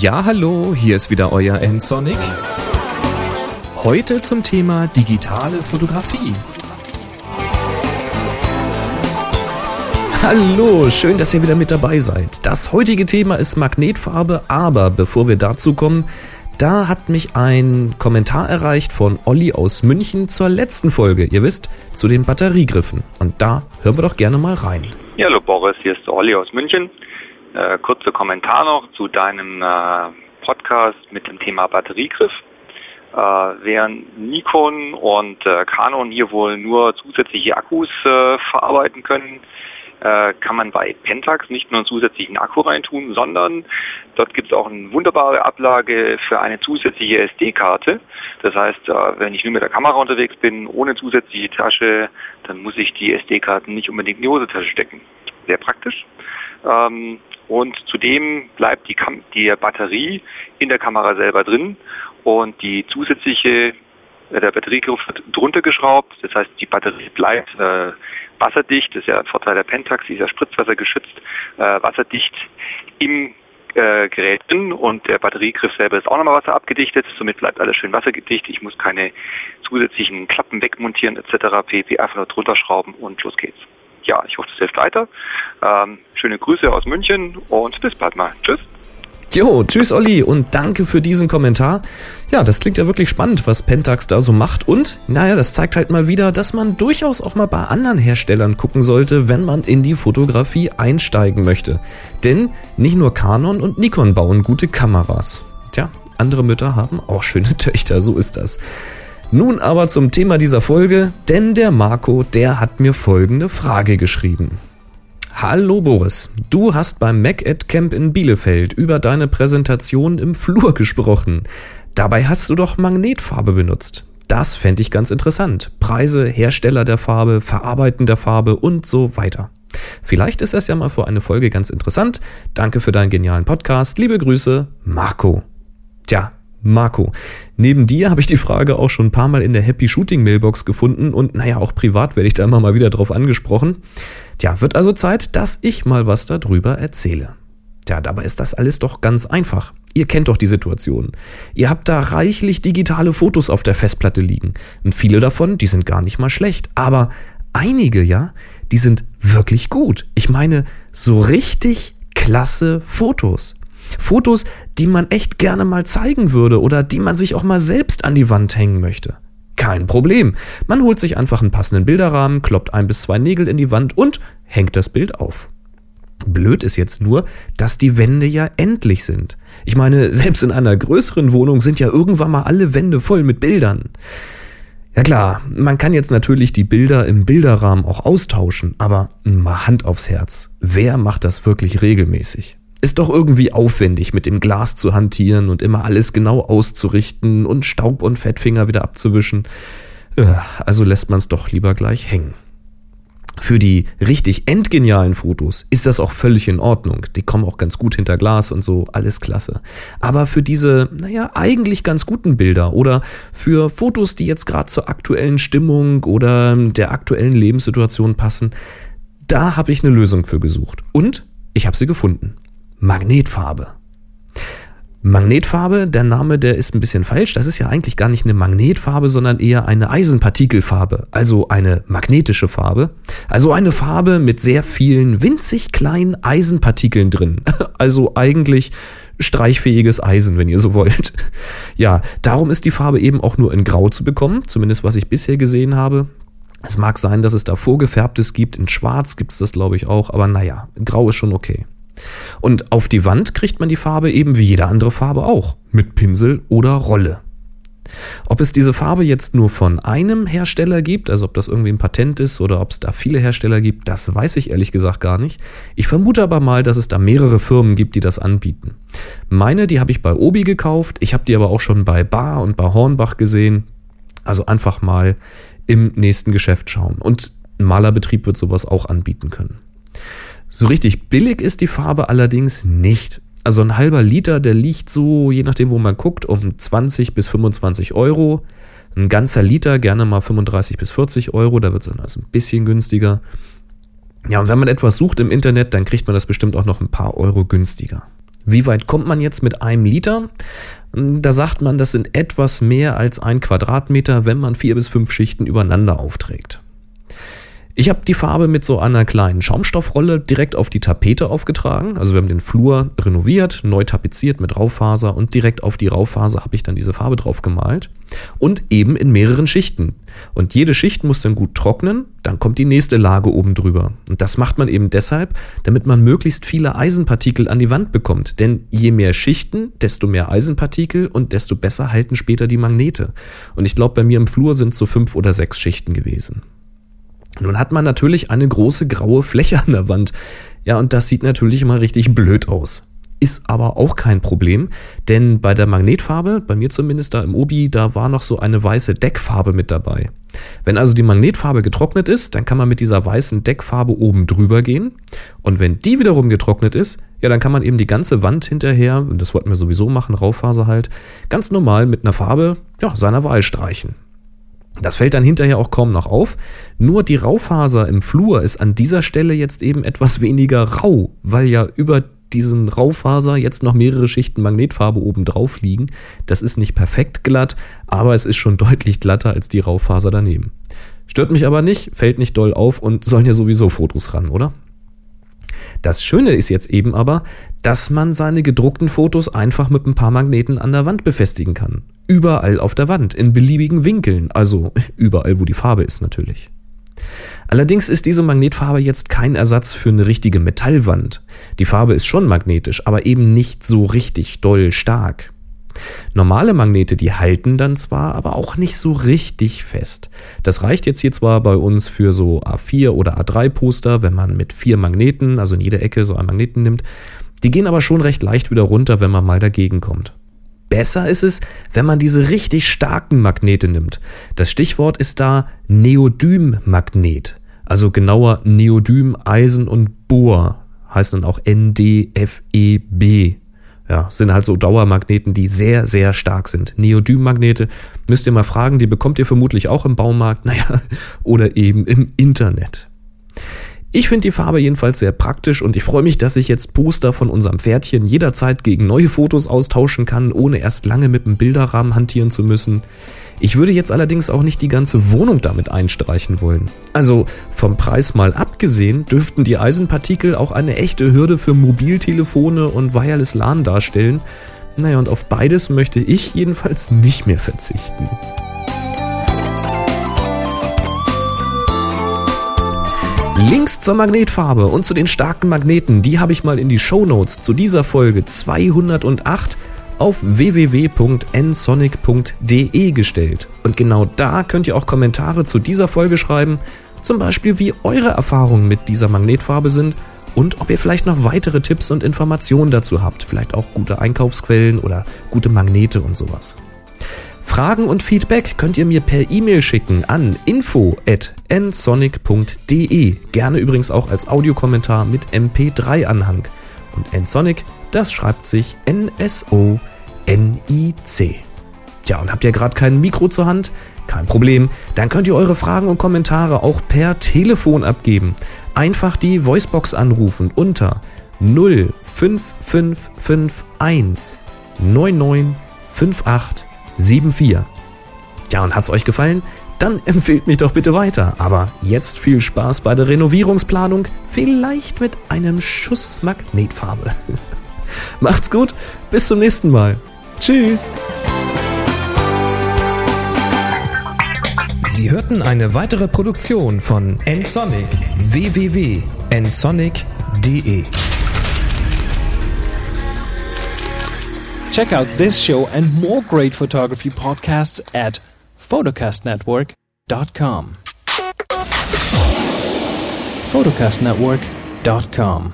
Ja, hallo, hier ist wieder euer N-Sonic. Heute zum Thema digitale Fotografie. Hallo, schön, dass ihr wieder mit dabei seid. Das heutige Thema ist Magnetfarbe, aber bevor wir dazu kommen, da hat mich ein Kommentar erreicht von Olli aus München zur letzten Folge. Ihr wisst, zu den Batteriegriffen. Und da hören wir doch gerne mal rein. Ja, hallo Boris, hier ist Olli aus München. Äh, kurzer Kommentar noch zu deinem äh, Podcast mit dem Thema Batteriegriff. Äh, während Nikon und äh, Canon hier wohl nur zusätzliche Akkus äh, verarbeiten können, äh, kann man bei Pentax nicht nur einen zusätzlichen Akku reintun, sondern dort gibt es auch eine wunderbare Ablage für eine zusätzliche SD-Karte. Das heißt, äh, wenn ich nur mit der Kamera unterwegs bin, ohne zusätzliche Tasche, dann muss ich die SD-Karten nicht unbedingt in die Hosentasche stecken. Sehr praktisch. Ähm, und zudem bleibt die, Kam die Batterie in der Kamera selber drin und die zusätzliche äh, der Batteriegriff wird drunter geschraubt, das heißt die Batterie bleibt äh, wasserdicht, das ist ja ein Vorteil der Pentax, die ist ja spritzwassergeschützt, äh, wasserdicht im äh, Gerät drin und der Batteriegriff selber ist auch nochmal wasserabgedichtet, somit bleibt alles schön wassergedicht, ich muss keine zusätzlichen Klappen wegmontieren etc. pp. einfach nur drunter schrauben und los geht's. Ja, ich hoffe, das hilft weiter. Ähm, schöne Grüße aus München und bis bald mal. Tschüss. Jo, tschüss Olli und danke für diesen Kommentar. Ja, das klingt ja wirklich spannend, was Pentax da so macht und naja, das zeigt halt mal wieder, dass man durchaus auch mal bei anderen Herstellern gucken sollte, wenn man in die Fotografie einsteigen möchte. Denn nicht nur Canon und Nikon bauen gute Kameras. Tja, andere Mütter haben auch schöne Töchter, so ist das. Nun aber zum Thema dieser Folge, denn der Marco, der hat mir folgende Frage geschrieben. Hallo Boris, du hast beim Mac Ed Camp in Bielefeld über deine Präsentation im Flur gesprochen. Dabei hast du doch Magnetfarbe benutzt. Das fände ich ganz interessant. Preise, Hersteller der Farbe, Verarbeiten der Farbe und so weiter. Vielleicht ist das ja mal für eine Folge ganz interessant. Danke für deinen genialen Podcast. Liebe Grüße, Marco. Tja, Marco, neben dir habe ich die Frage auch schon ein paar Mal in der Happy Shooting Mailbox gefunden und naja, auch privat werde ich da immer mal wieder drauf angesprochen. Tja, wird also Zeit, dass ich mal was darüber erzähle. Tja, dabei ist das alles doch ganz einfach. Ihr kennt doch die Situation. Ihr habt da reichlich digitale Fotos auf der Festplatte liegen. Und viele davon, die sind gar nicht mal schlecht. Aber einige, ja, die sind wirklich gut. Ich meine, so richtig klasse Fotos. Fotos, die man echt gerne mal zeigen würde oder die man sich auch mal selbst an die Wand hängen möchte. Kein Problem. Man holt sich einfach einen passenden Bilderrahmen, kloppt ein bis zwei Nägel in die Wand und hängt das Bild auf. Blöd ist jetzt nur, dass die Wände ja endlich sind. Ich meine, selbst in einer größeren Wohnung sind ja irgendwann mal alle Wände voll mit Bildern. Ja klar, man kann jetzt natürlich die Bilder im Bilderrahmen auch austauschen, aber mal Hand aufs Herz. Wer macht das wirklich regelmäßig? Ist doch irgendwie aufwendig, mit dem Glas zu hantieren und immer alles genau auszurichten und Staub und Fettfinger wieder abzuwischen. Äh, also lässt man es doch lieber gleich hängen. Für die richtig endgenialen Fotos ist das auch völlig in Ordnung. Die kommen auch ganz gut hinter Glas und so, alles klasse. Aber für diese, naja, eigentlich ganz guten Bilder oder für Fotos, die jetzt gerade zur aktuellen Stimmung oder der aktuellen Lebenssituation passen, da habe ich eine Lösung für gesucht. Und ich habe sie gefunden. Magnetfarbe. Magnetfarbe, der Name, der ist ein bisschen falsch. Das ist ja eigentlich gar nicht eine Magnetfarbe, sondern eher eine Eisenpartikelfarbe, also eine magnetische Farbe. Also eine Farbe mit sehr vielen winzig kleinen Eisenpartikeln drin. Also eigentlich streichfähiges Eisen, wenn ihr so wollt. Ja, darum ist die Farbe eben auch nur in Grau zu bekommen, zumindest was ich bisher gesehen habe. Es mag sein, dass es da vorgefärbtes gibt, in Schwarz gibt es das glaube ich auch, aber naja, Grau ist schon okay. Und auf die Wand kriegt man die Farbe eben wie jede andere Farbe auch, mit Pinsel oder Rolle. Ob es diese Farbe jetzt nur von einem Hersteller gibt, also ob das irgendwie ein Patent ist oder ob es da viele Hersteller gibt, das weiß ich ehrlich gesagt gar nicht. Ich vermute aber mal, dass es da mehrere Firmen gibt, die das anbieten. Meine, die habe ich bei Obi gekauft, ich habe die aber auch schon bei Bar und bei Hornbach gesehen. Also einfach mal im nächsten Geschäft schauen. Und ein Malerbetrieb wird sowas auch anbieten können. So richtig billig ist die Farbe allerdings nicht. Also ein halber Liter, der liegt so, je nachdem, wo man guckt, um 20 bis 25 Euro. Ein ganzer Liter gerne mal 35 bis 40 Euro, da wird es dann also ein bisschen günstiger. Ja, und wenn man etwas sucht im Internet, dann kriegt man das bestimmt auch noch ein paar Euro günstiger. Wie weit kommt man jetzt mit einem Liter? Da sagt man, das sind etwas mehr als ein Quadratmeter, wenn man vier bis fünf Schichten übereinander aufträgt. Ich habe die Farbe mit so einer kleinen Schaumstoffrolle direkt auf die Tapete aufgetragen. Also wir haben den Flur renoviert, neu tapeziert mit Raufaser und direkt auf die Raufaser habe ich dann diese Farbe drauf gemalt. Und eben in mehreren Schichten. Und jede Schicht muss dann gut trocknen, dann kommt die nächste Lage oben drüber. Und das macht man eben deshalb, damit man möglichst viele Eisenpartikel an die Wand bekommt. Denn je mehr Schichten, desto mehr Eisenpartikel und desto besser halten später die Magnete. Und ich glaube, bei mir im Flur sind es so fünf oder sechs Schichten gewesen. Nun hat man natürlich eine große graue Fläche an der Wand. Ja, und das sieht natürlich immer richtig blöd aus. Ist aber auch kein Problem, denn bei der Magnetfarbe, bei mir zumindest da im Obi, da war noch so eine weiße Deckfarbe mit dabei. Wenn also die Magnetfarbe getrocknet ist, dann kann man mit dieser weißen Deckfarbe oben drüber gehen. Und wenn die wiederum getrocknet ist, ja, dann kann man eben die ganze Wand hinterher, und das wollten wir sowieso machen, Raufaser halt, ganz normal mit einer Farbe ja, seiner Wahl streichen. Das fällt dann hinterher auch kaum noch auf. Nur die Raufaser im Flur ist an dieser Stelle jetzt eben etwas weniger rau, weil ja über diesen Raufaser jetzt noch mehrere Schichten Magnetfarbe oben drauf liegen. Das ist nicht perfekt glatt, aber es ist schon deutlich glatter als die Raufaser daneben. Stört mich aber nicht, fällt nicht doll auf und sollen ja sowieso Fotos ran, oder? Das Schöne ist jetzt eben aber, dass man seine gedruckten Fotos einfach mit ein paar Magneten an der Wand befestigen kann. Überall auf der Wand, in beliebigen Winkeln, also überall, wo die Farbe ist natürlich. Allerdings ist diese Magnetfarbe jetzt kein Ersatz für eine richtige Metallwand. Die Farbe ist schon magnetisch, aber eben nicht so richtig doll stark. Normale Magnete, die halten dann zwar, aber auch nicht so richtig fest. Das reicht jetzt hier zwar bei uns für so A4 oder A3 Poster, wenn man mit vier Magneten, also in jeder Ecke so einen Magneten nimmt. Die gehen aber schon recht leicht wieder runter, wenn man mal dagegen kommt. Besser ist es, wenn man diese richtig starken Magnete nimmt. Das Stichwort ist da Neodymmagnet. Also genauer Neodym, Eisen und Bohr. Heißt dann auch NDFEB ja, sind halt so Dauermagneten, die sehr, sehr stark sind. Neodym-Magnete müsst ihr mal fragen, die bekommt ihr vermutlich auch im Baumarkt, naja, oder eben im Internet. Ich finde die Farbe jedenfalls sehr praktisch und ich freue mich, dass ich jetzt Poster von unserem Pferdchen jederzeit gegen neue Fotos austauschen kann, ohne erst lange mit einem Bilderrahmen hantieren zu müssen. Ich würde jetzt allerdings auch nicht die ganze Wohnung damit einstreichen wollen. Also vom Preis mal abgesehen, dürften die Eisenpartikel auch eine echte Hürde für Mobiltelefone und Wireless LAN darstellen. Naja, und auf beides möchte ich jedenfalls nicht mehr verzichten. Links zur Magnetfarbe und zu den starken Magneten, die habe ich mal in die Show Notes zu dieser Folge 208 auf www.nsonic.de gestellt. Und genau da könnt ihr auch Kommentare zu dieser Folge schreiben, zum Beispiel wie eure Erfahrungen mit dieser Magnetfarbe sind und ob ihr vielleicht noch weitere Tipps und Informationen dazu habt, vielleicht auch gute Einkaufsquellen oder gute Magnete und sowas. Fragen und Feedback könnt ihr mir per E-Mail schicken an info@nsonic.de. Gerne übrigens auch als Audiokommentar mit MP3-Anhang. Und nsonic, das schreibt sich N-S-O N-I-C. Tja, und habt ihr gerade kein Mikro zur Hand? Kein Problem, dann könnt ihr eure Fragen und Kommentare auch per Telefon abgeben. Einfach die Voicebox anrufen unter 05551 995874. Ja, und hat's euch gefallen? Dann empfehlt mich doch bitte weiter. Aber jetzt viel Spaß bei der Renovierungsplanung, vielleicht mit einem Schuss Magnetfarbe. Macht's gut, bis zum nächsten Mal. Tschüss. Sie hörten eine weitere Produktion von nsonic www.nsonic.de. Check out this show and more great photography podcasts at photocastnetwork.com. photocastnetwork.com